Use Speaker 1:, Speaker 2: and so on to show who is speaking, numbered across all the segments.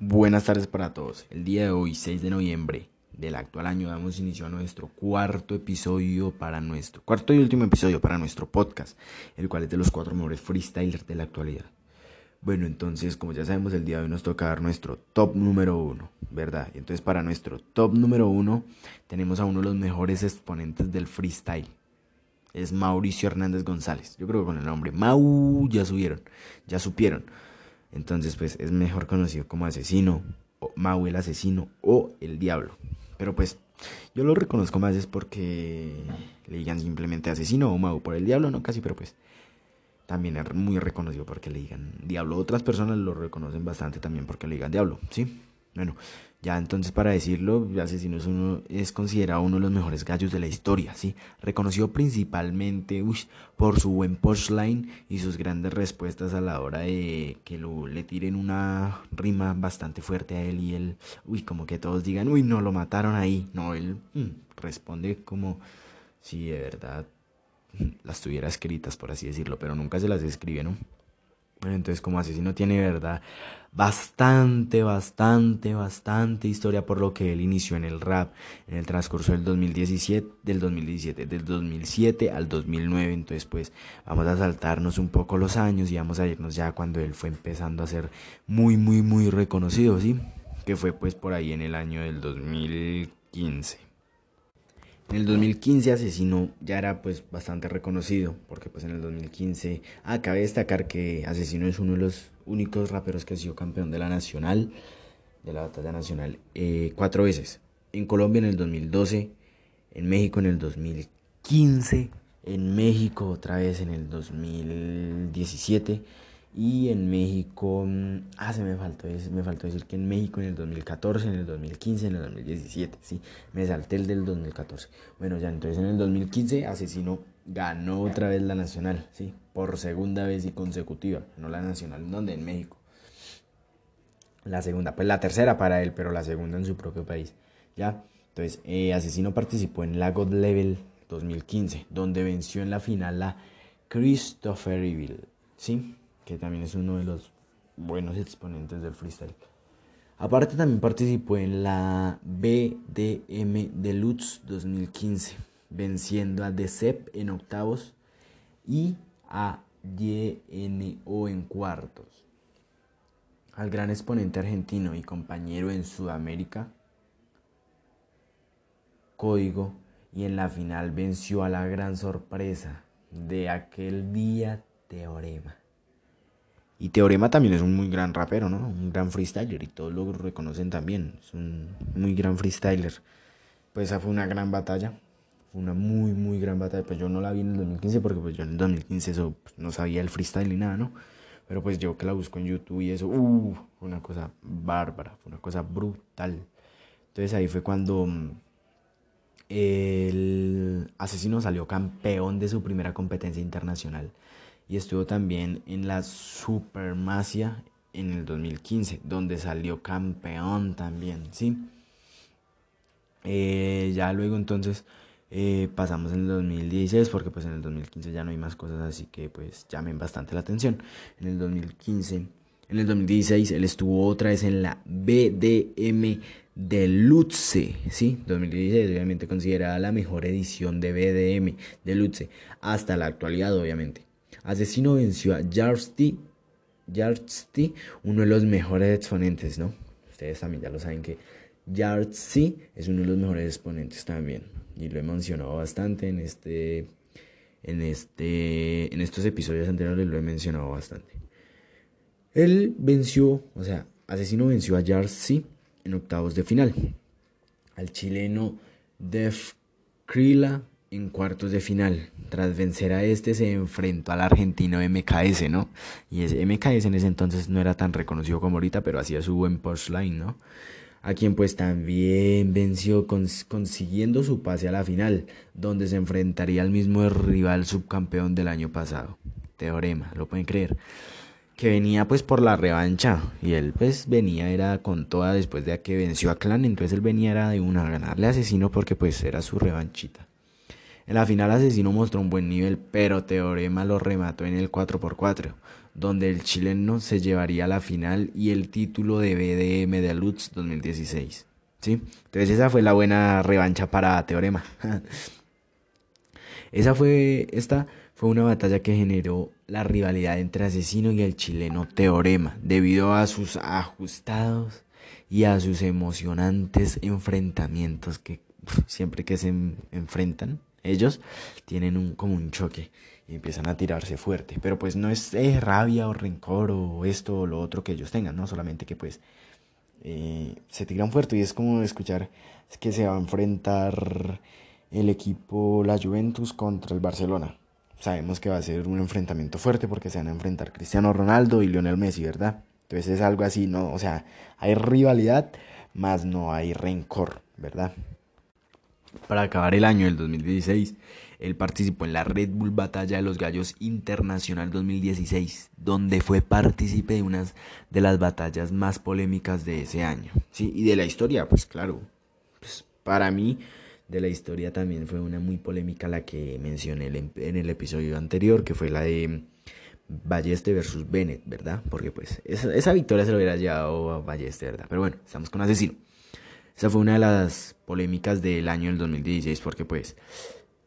Speaker 1: Buenas tardes para todos. El día de hoy, 6 de noviembre del actual año, damos inicio a nuestro cuarto episodio para nuestro cuarto y último episodio para nuestro podcast, el cual es de los cuatro mejores freestylers de la actualidad. Bueno, entonces, como ya sabemos, el día de hoy nos toca dar nuestro top número uno, ¿verdad? Entonces, para nuestro top número uno, tenemos a uno de los mejores exponentes del freestyle. Es Mauricio Hernández González. Yo creo que con el nombre Mau ya subieron, ya supieron. Entonces, pues es mejor conocido como asesino, o Mau el asesino o el diablo. Pero pues yo lo reconozco más es porque le digan simplemente asesino o Mau por el diablo, no casi, pero pues también es muy reconocido porque le digan diablo. Otras personas lo reconocen bastante también porque le digan diablo, ¿sí? Bueno, ya entonces para decirlo, Asesino es, uno, es considerado uno de los mejores gallos de la historia, ¿sí? Reconocido principalmente por su buen punchline y sus grandes respuestas a la hora de que lo, le tiren una rima bastante fuerte a él y él, uy, como que todos digan, uy, no, lo mataron ahí. No, él mm, responde como si de verdad las tuviera escritas, por así decirlo, pero nunca se las escribe, ¿no? Entonces, como asesino tiene verdad bastante, bastante, bastante historia por lo que él inició en el rap en el transcurso del 2017, del 2017, del 2007 al 2009. Entonces, pues vamos a saltarnos un poco los años y vamos a irnos ya cuando él fue empezando a ser muy, muy, muy reconocido, ¿sí? Que fue pues por ahí en el año del 2015. En el 2015 Asesino ya era pues bastante reconocido, porque pues en el 2015, ah, cabe destacar que Asesino es uno de los únicos raperos que ha sido campeón de la Nacional, de la batalla nacional, eh, cuatro veces. En Colombia en el 2012, en México en el 2015, en México otra vez en el 2017 y en México, mm, ah, se me faltó, me faltó decir que en México en el 2014, en el 2015, en el 2017, sí, me salté el del 2014. Bueno, ya entonces en el 2015 Asesino ganó otra vez la nacional, sí, por segunda vez y consecutiva, no la nacional, ¿en dónde? En México. La segunda, pues la tercera para él, pero la segunda en su propio país, ¿ya? Entonces, eh, Asesino participó en la God Level 2015, donde venció en la final a Christopher Evil, ¿sí? Que también es uno de los buenos exponentes del freestyle. Aparte también participó en la BDM Deluxe 2015, venciendo a Decep en octavos y a YNO en cuartos. Al gran exponente argentino y compañero en Sudamérica, Código, y en la final venció a la gran sorpresa de aquel día Teorema. Y Teorema también es un muy gran rapero, ¿no? Un gran freestyler y todos lo reconocen también. Es un muy gran freestyler. Pues esa fue una gran batalla. Fue una muy, muy gran batalla. Pues yo no la vi en el 2015 porque pues yo en el 2015 eso pues, no sabía el freestyle ni nada, ¿no? Pero pues yo que la busco en YouTube y eso, uh, fue una cosa bárbara, fue una cosa brutal. Entonces ahí fue cuando mm, el asesino salió campeón de su primera competencia internacional y estuvo también en la Supermasia en el 2015, donde salió campeón también, ¿sí? Eh, ya luego entonces eh, pasamos en el 2016, porque pues en el 2015 ya no hay más cosas, así que pues llamen bastante la atención. En el 2015, en el 2016 él estuvo otra vez en la BDM de Lutze, ¿sí? 2016 obviamente considerada la mejor edición de BDM de Lutze, hasta la actualidad obviamente. Asesino venció a Jarsty, Jarsty, uno de los mejores exponentes, ¿no? Ustedes también ya lo saben que Jarsty es uno de los mejores exponentes también. Y lo he mencionado bastante en este. En este. En estos episodios anteriores lo he mencionado bastante. Él venció, o sea, Asesino venció a Jarsty en octavos de final. Al chileno Def Krila en cuartos de final. Tras vencer a este se enfrentó al argentino MKS, ¿no? Y ese MKS en ese entonces no era tan reconocido como ahorita, pero hacía su buen line, ¿no? A quien pues también venció consiguiendo su pase a la final, donde se enfrentaría al mismo rival subcampeón del año pasado. Teorema, lo pueden creer. Que venía pues por la revancha y él pues venía era con toda después de que venció a Clan, entonces él venía era de una a ganarle a asesino porque pues era su revanchita. En la final Asesino mostró un buen nivel, pero Teorema lo remató en el 4x4, donde el chileno se llevaría la final y el título de BDM de Lutz 2016. ¿Sí? Entonces esa fue la buena revancha para Teorema. esa fue, esta fue una batalla que generó la rivalidad entre Asesino y el chileno Teorema, debido a sus ajustados y a sus emocionantes enfrentamientos que siempre que se enfrentan ellos tienen un, como un choque y empiezan a tirarse fuerte. Pero pues no es rabia o rencor o esto o lo otro que ellos tengan, ¿no? Solamente que pues eh, se tiran fuerte y es como escuchar que se va a enfrentar el equipo, la Juventus contra el Barcelona. Sabemos que va a ser un enfrentamiento fuerte porque se van a enfrentar Cristiano Ronaldo y Lionel Messi, ¿verdad? Entonces es algo así, ¿no? O sea, hay rivalidad, más no hay rencor, ¿verdad? Para acabar el año del 2016, él participó en la Red Bull Batalla de los Gallos Internacional 2016, donde fue partícipe de una de las batallas más polémicas de ese año. Sí, y de la historia, pues claro. Pues para mí, de la historia también fue una muy polémica la que mencioné en el episodio anterior, que fue la de Balleste versus Bennett, ¿verdad? Porque pues esa, esa victoria se lo hubiera llevado a Balleste, ¿verdad? Pero bueno, estamos con Asesino. Esa fue una de las polémicas del año del 2016 porque pues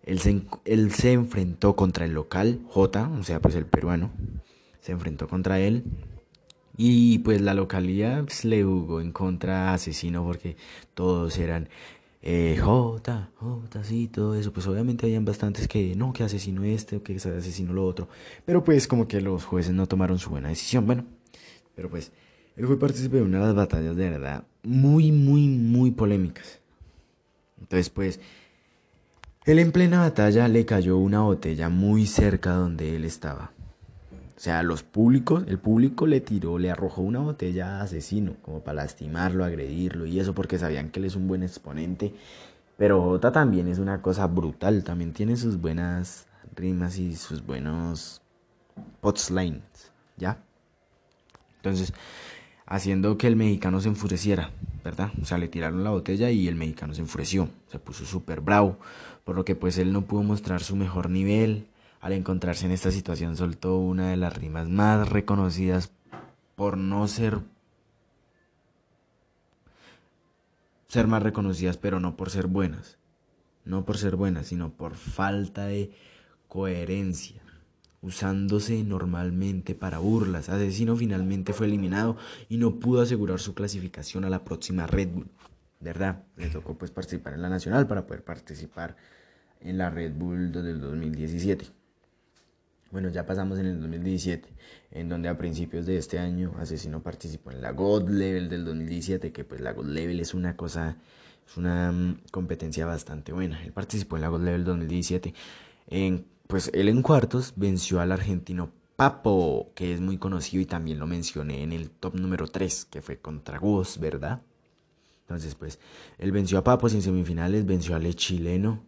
Speaker 1: él se, él se enfrentó contra el local, J, o sea pues el peruano, se enfrentó contra él y pues la localidad pues, le jugó en contra asesino porque todos eran eh, J, J, sí, todo eso. Pues obviamente habían bastantes que no, que asesino este que asesino lo otro. Pero pues como que los jueces no tomaron su buena decisión. Bueno, pero pues él fue partícipe de una de las batallas de verdad muy, muy, muy polémicas. Entonces, pues, él en plena batalla le cayó una botella muy cerca donde él estaba. O sea, los públicos, el público le tiró, le arrojó una botella a asesino, como para lastimarlo, agredirlo, y eso porque sabían que él es un buen exponente. Pero Jota también es una cosa brutal, también tiene sus buenas rimas y sus buenos lines, ¿ya? Entonces, haciendo que el mexicano se enfureciera, ¿verdad? O sea, le tiraron la botella y el mexicano se enfureció, se puso súper bravo, por lo que pues él no pudo mostrar su mejor nivel. Al encontrarse en esta situación soltó una de las rimas más reconocidas por no ser ser más reconocidas, pero no por ser buenas. No por ser buenas, sino por falta de coherencia usándose normalmente para burlas. Asesino finalmente fue eliminado y no pudo asegurar su clasificación a la próxima Red Bull. ¿Verdad? Le tocó pues participar en la nacional para poder participar en la Red Bull del 2017. Bueno, ya pasamos en el 2017, en donde a principios de este año Asesino participó en la God Level del 2017, que pues la God Level es una cosa, es una mm, competencia bastante buena. Él participó en la God Level 2017 en pues él en cuartos venció al argentino Papo, que es muy conocido y también lo mencioné en el top número 3, que fue contra Gus, ¿verdad? Entonces, pues, él venció a Papo en semifinales, venció al chileno,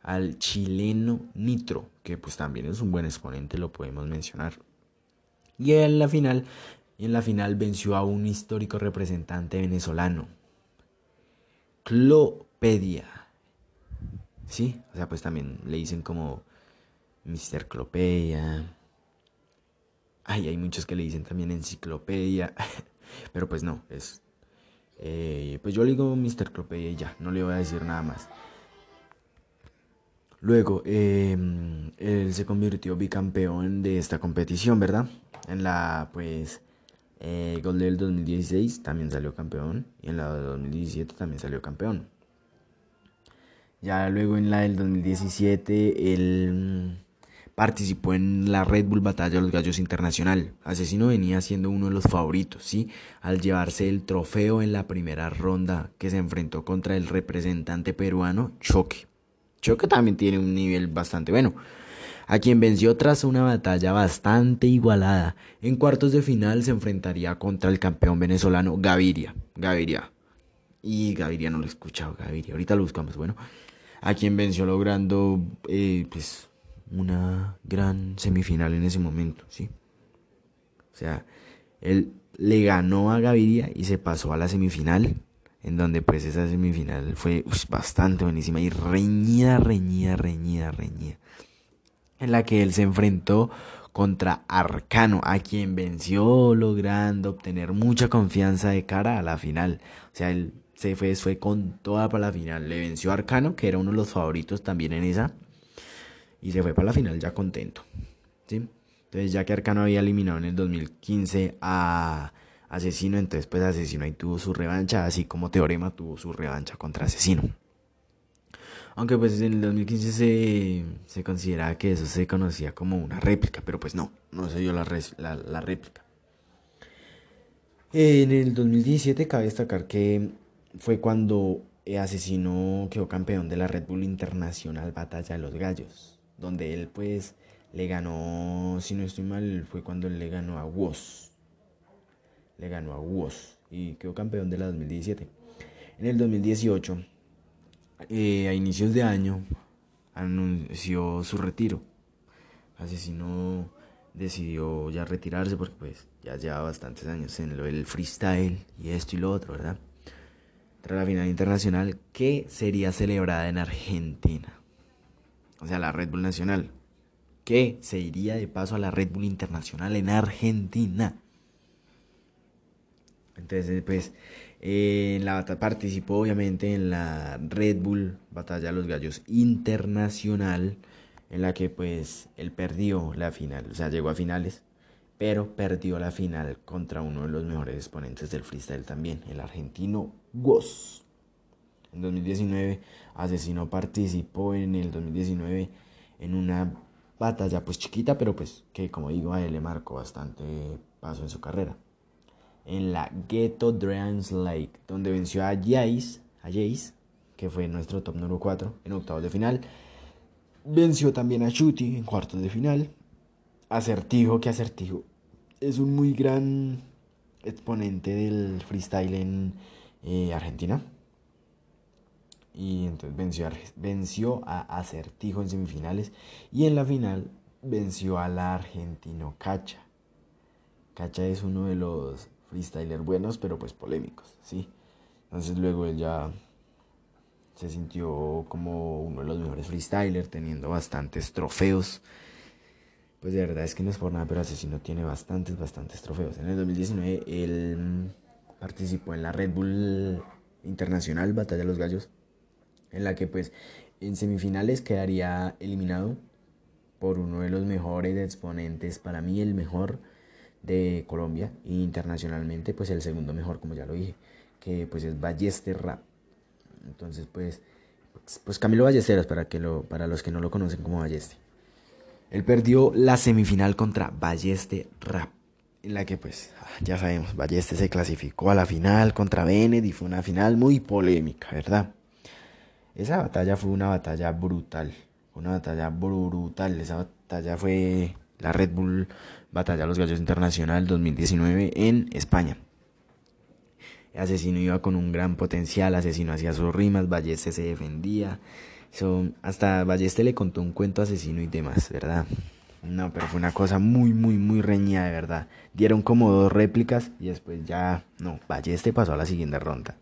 Speaker 1: al chileno Nitro, que pues también es un buen exponente, lo podemos mencionar. Y en la final, en la final venció a un histórico representante venezolano, Clopedia. Sí, o sea, pues también le dicen como Mr. Clopedia. Ay, hay muchos que le dicen también enciclopedia. Pero pues no, es. Eh, pues yo le digo Mr. Clopedia y ya, no le voy a decir nada más. Luego, em, él se convirtió bicampeón de esta competición, ¿verdad? En la, pues, eh, del 2016 también salió campeón. Y en la de 2017 también salió campeón. Ya luego en la del 2017, él participó en la Red Bull Batalla de los Gallos Internacional. Asesino venía siendo uno de los favoritos, ¿sí? Al llevarse el trofeo en la primera ronda que se enfrentó contra el representante peruano Choque. Choque también tiene un nivel bastante bueno. A quien venció tras una batalla bastante igualada. En cuartos de final se enfrentaría contra el campeón venezolano Gaviria. Gaviria. Y Gaviria no lo he escuchado, Gaviria. Ahorita lo buscamos. Bueno, a quien venció logrando eh, pues una gran semifinal en ese momento, ¿sí? O sea, él le ganó a Gaviria y se pasó a la semifinal, en donde pues esa semifinal fue bastante buenísima y reñida, reñida, reñida, reñida, en la que él se enfrentó contra Arcano, a quien venció logrando obtener mucha confianza de cara a la final. O sea, él se fue, fue con toda para la final. Le venció a Arcano, que era uno de los favoritos también en esa. Y se fue para la final ya contento. ¿sí? Entonces, ya que Arcano había eliminado en el 2015 a Asesino, entonces pues Asesino ahí tuvo su revancha, así como Teorema tuvo su revancha contra Asesino. Aunque pues en el 2015 se, se consideraba que eso se conocía como una réplica, pero pues no, no se dio la, la, réplica. En el 2017 cabe destacar que fue cuando Asesino quedó campeón de la Red Bull Internacional Batalla de los Gallos, donde él pues le ganó, si no estoy mal, fue cuando le ganó a Woz. Le ganó a Woz y quedó campeón de la 2017. En el 2018 eh, a inicios de año anunció su retiro. Asesino decidió ya retirarse porque pues ya lleva bastantes años en lo del freestyle y esto y lo otro, ¿verdad? Tras la final internacional que sería celebrada en Argentina. O sea, la Red Bull Nacional. Que se iría de paso a la Red Bull Internacional en Argentina. Entonces, pues, en la participó obviamente en la Red Bull Batalla de los Gallos Internacional, en la que pues él perdió la final, o sea, llegó a finales, pero perdió la final contra uno de los mejores exponentes del freestyle también, el argentino Woz. En 2019, Asesino participó en el 2019 en una batalla pues chiquita, pero pues que como digo a él le marcó bastante paso en su carrera en la Ghetto Dragons Lake, donde venció a Jace, a Jace, que fue nuestro top número 4 en octavos de final. Venció también a Chuti en cuartos de final. Acertijo, que Acertijo es un muy gran exponente del freestyle en eh, Argentina. Y entonces venció a, venció a Acertijo en semifinales. Y en la final venció al argentino Cacha. Cacha es uno de los freestyler buenos, pero pues polémicos, ¿sí? Entonces luego él ya se sintió como uno de los mejores freestylers, teniendo bastantes trofeos. Pues de verdad es que no es por nada, pero Asesino tiene bastantes, bastantes trofeos. En el 2019 él participó en la Red Bull Internacional Batalla de los Gallos, en la que pues en semifinales quedaría eliminado por uno de los mejores exponentes, para mí el mejor de Colombia e internacionalmente pues el segundo mejor como ya lo dije que pues es Ballester Rap entonces pues pues Camilo Ballesteros para que lo para los que no lo conocen como Balleste. Él perdió la semifinal contra Balleste Rap en la que pues ya sabemos Balleste se clasificó a la final contra Bennett y fue una final muy polémica verdad esa batalla fue una batalla brutal una batalla brutal esa batalla fue la Red Bull Batalla de los Gallos Internacional 2019 en España. Asesino iba con un gran potencial, Asesino hacía sus rimas, Balleste se defendía. hasta Balleste le contó un cuento a Asesino y demás, ¿verdad? No, pero fue una cosa muy, muy, muy reñida, de verdad. Dieron como dos réplicas y después ya, no, Balleste pasó a la siguiente ronda.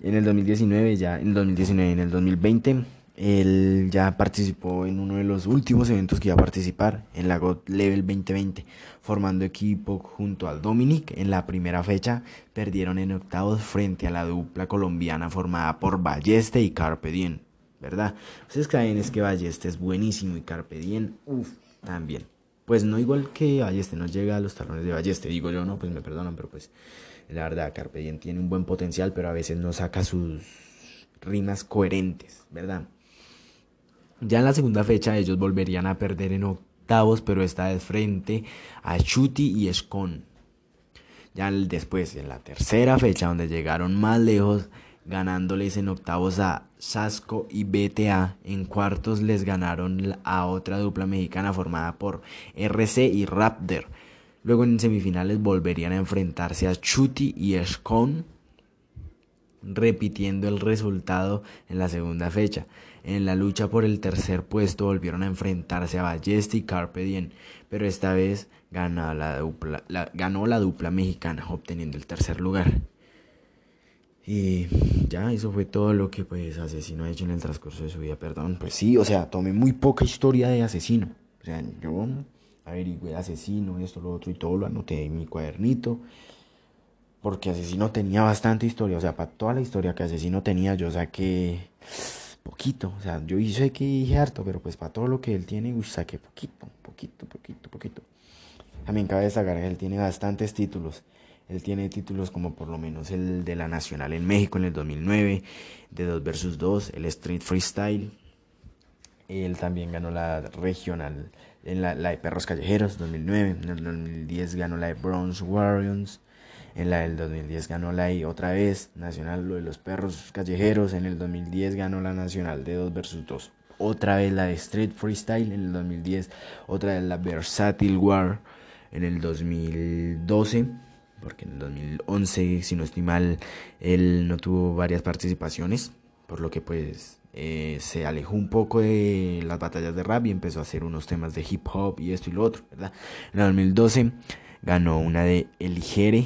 Speaker 1: En el 2019, ya, en el 2019, en el 2020 él ya participó en uno de los últimos eventos que iba a participar, en la God Level 2020, formando equipo junto al Dominic. En la primera fecha perdieron en octavos frente a la dupla colombiana formada por Balleste y Carpe Diem, ¿verdad? Ustedes creen es que Balleste es buenísimo y Carpe Diem, uff, también. Pues no igual que Balleste, no llega a los talones de Balleste, digo yo, no, pues me perdonan, pero pues la verdad, Carpe Diem tiene un buen potencial, pero a veces no saca sus rimas coherentes, ¿verdad? Ya en la segunda fecha ellos volverían a perder en octavos, pero esta vez frente a Chuti y Escon. Ya después, en la tercera fecha, donde llegaron más lejos, ganándoles en octavos a Sasco y BTA. En cuartos les ganaron a otra dupla mexicana formada por RC y Raptor. Luego en semifinales volverían a enfrentarse a Chuti y Escon, repitiendo el resultado en la segunda fecha. En la lucha por el tercer puesto volvieron a enfrentarse a Ballesta y Carpe Diem, pero esta vez ganó la, dupla, ganó la dupla mexicana, obteniendo el tercer lugar. Y ya, eso fue todo lo que pues Asesino ha hecho en el transcurso de su vida, perdón. Pues sí, o sea, tomé muy poca historia de Asesino. O sea, yo averigüé asesino, esto, lo otro y todo lo anoté en mi cuadernito. Porque asesino tenía bastante historia, o sea, para toda la historia que asesino tenía yo saqué poquito, o sea, yo hice que dije harto, pero pues para todo lo que él tiene, saqué poquito, poquito, poquito, poquito. También cabe destacar que él tiene bastantes títulos. Él tiene títulos como por lo menos el de la Nacional en México en el 2009, de 2 vs 2, el Street Freestyle. Él también ganó la regional, en la, de Perros Callejeros 2009. En el 2010 ganó la de Bronze Warriors. En la del 2010 ganó la y otra vez Nacional lo de los Perros Callejeros. En el 2010 ganó la Nacional de 2 vs 2. Otra vez la de Street Freestyle en el 2010. Otra vez la Versatile War en el 2012 porque en el 2011, si no estoy mal, él no tuvo varias participaciones, por lo que pues eh, se alejó un poco de las batallas de rap y empezó a hacer unos temas de hip hop y esto y lo otro, ¿verdad? En el 2012 ganó una de El Jere,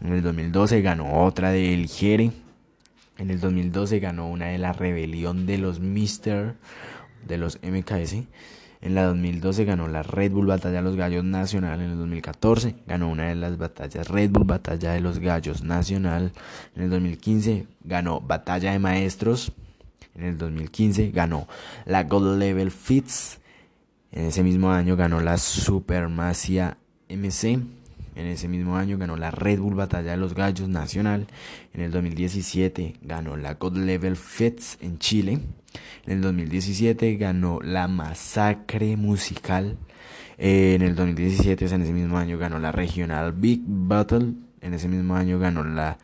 Speaker 1: en el 2012 ganó otra de El Jere, en el 2012 ganó una de la rebelión de los Mister, de los MKS, en la 2012 ganó la Red Bull Batalla de los Gallos Nacional. En el 2014 ganó una de las batallas Red Bull Batalla de los Gallos Nacional. En el 2015 ganó Batalla de Maestros. En el 2015 ganó la Gold Level Fits. En ese mismo año ganó la Supermasia MC. En ese mismo año ganó la Red Bull Batalla de los Gallos Nacional. En el 2017 ganó la God Level Fits en Chile. En el 2017 ganó la Masacre Musical. en el 2017, en ese mismo año, ganó la Regional Big Battle. En ese mismo año ganó la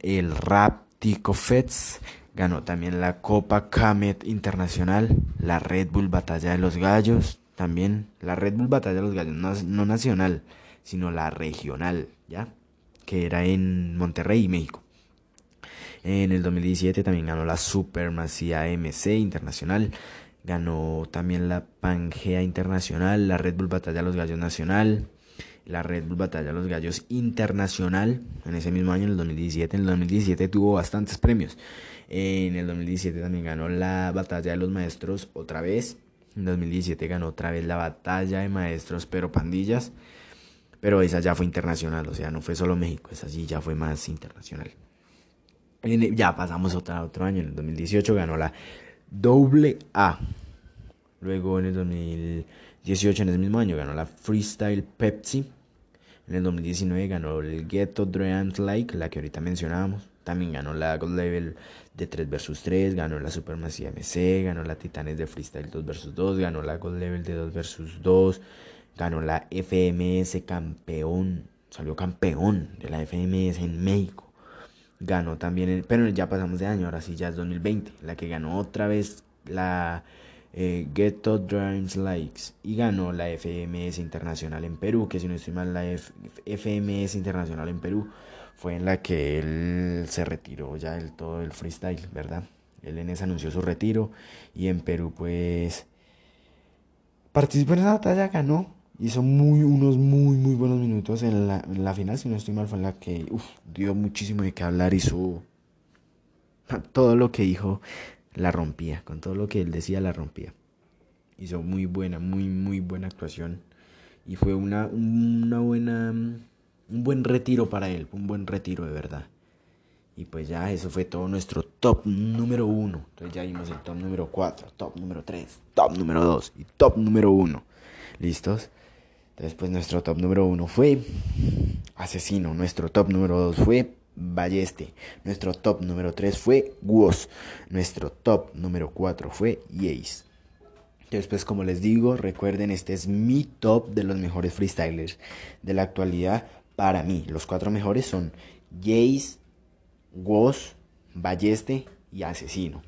Speaker 1: el Rap Tico Fets. Ganó también la Copa Kamet Internacional, la Red Bull Batalla de los Gallos, también la Red Bull Batalla de los Gallos, no, no nacional, sino la regional, ¿ya? Que era en Monterrey, México. En el 2017 también ganó la Supermasía MC Internacional. Ganó también la Pangea Internacional, la Red Bull Batalla de los Gallos Nacional, la Red Bull Batalla de los Gallos Internacional. En ese mismo año, en el 2017. En el 2017 tuvo bastantes premios. En el 2017 también ganó la Batalla de los Maestros otra vez. En 2017 ganó otra vez la Batalla de Maestros, pero pandillas. Pero esa ya fue internacional, o sea, no fue solo México, esa sí ya fue más internacional. Ya pasamos otro año, en el 2018 ganó la doble A. Luego en el 2018, en ese mismo año, ganó la Freestyle Pepsi. En el 2019 ganó el Ghetto Dreams Like, la que ahorita mencionábamos. También ganó la Gold Level de 3 vs 3, ganó la Supermassive MC, ganó la Titanes de Freestyle 2 vs 2, ganó la Gold Level de 2 vs 2, ganó la FMS campeón, salió campeón de la FMS en México. Ganó también, pero ya pasamos de año, ahora sí ya es 2020, la que ganó otra vez la eh, Ghetto Dreams Likes y ganó la FMS Internacional en Perú, que si no estoy mal, la FMS Internacional en Perú fue en la que él se retiró ya del todo el freestyle, ¿verdad? Él en esa anunció su retiro y en Perú pues participó en esa batalla, ganó hizo muy, unos muy, muy buenos minutos en la, final, si no estoy mal, fue en la que dio muchísimo de qué hablar, hizo todo lo que dijo, la rompía, con todo lo que él decía, la rompía. Hizo muy buena, muy, muy buena actuación. Y fue una, una buena, un buen retiro para él, un buen retiro de verdad. Y pues ya eso fue todo nuestro top número uno. Entonces ya vimos el top número 4, top número 3, top número 2 y top número 1. ¿Listos? Entonces, pues nuestro top número uno fue Asesino. Nuestro top número dos fue Balleste. Nuestro top número tres fue Woz. Nuestro top número cuatro fue Yace. Entonces, pues como les digo, recuerden, este es mi top de los mejores freestylers de la actualidad para mí. Los cuatro mejores son Jace, Woz, Balleste y Asesino.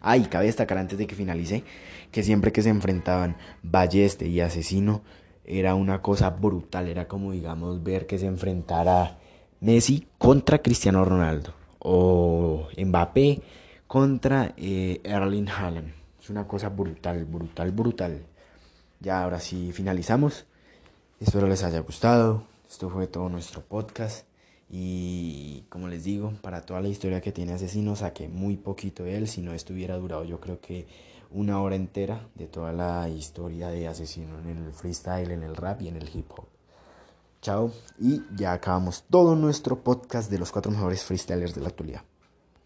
Speaker 1: Ah, cabe destacar antes de que finalice que siempre que se enfrentaban Balleste y Asesino, era una cosa brutal, era como digamos ver que se enfrentara Messi contra Cristiano Ronaldo o Mbappé contra eh, Erling Haaland. Es una cosa brutal, brutal, brutal. Ya ahora sí finalizamos. Espero les haya gustado. Esto fue todo nuestro podcast. Y como les digo, para toda la historia que tiene Asesino, saqué muy poquito de él. Si no estuviera durado, yo creo que una hora entera de toda la historia de Asesino en el freestyle, en el rap y en el hip hop. Chao y ya acabamos todo nuestro podcast de los cuatro mejores freestylers de la actualidad.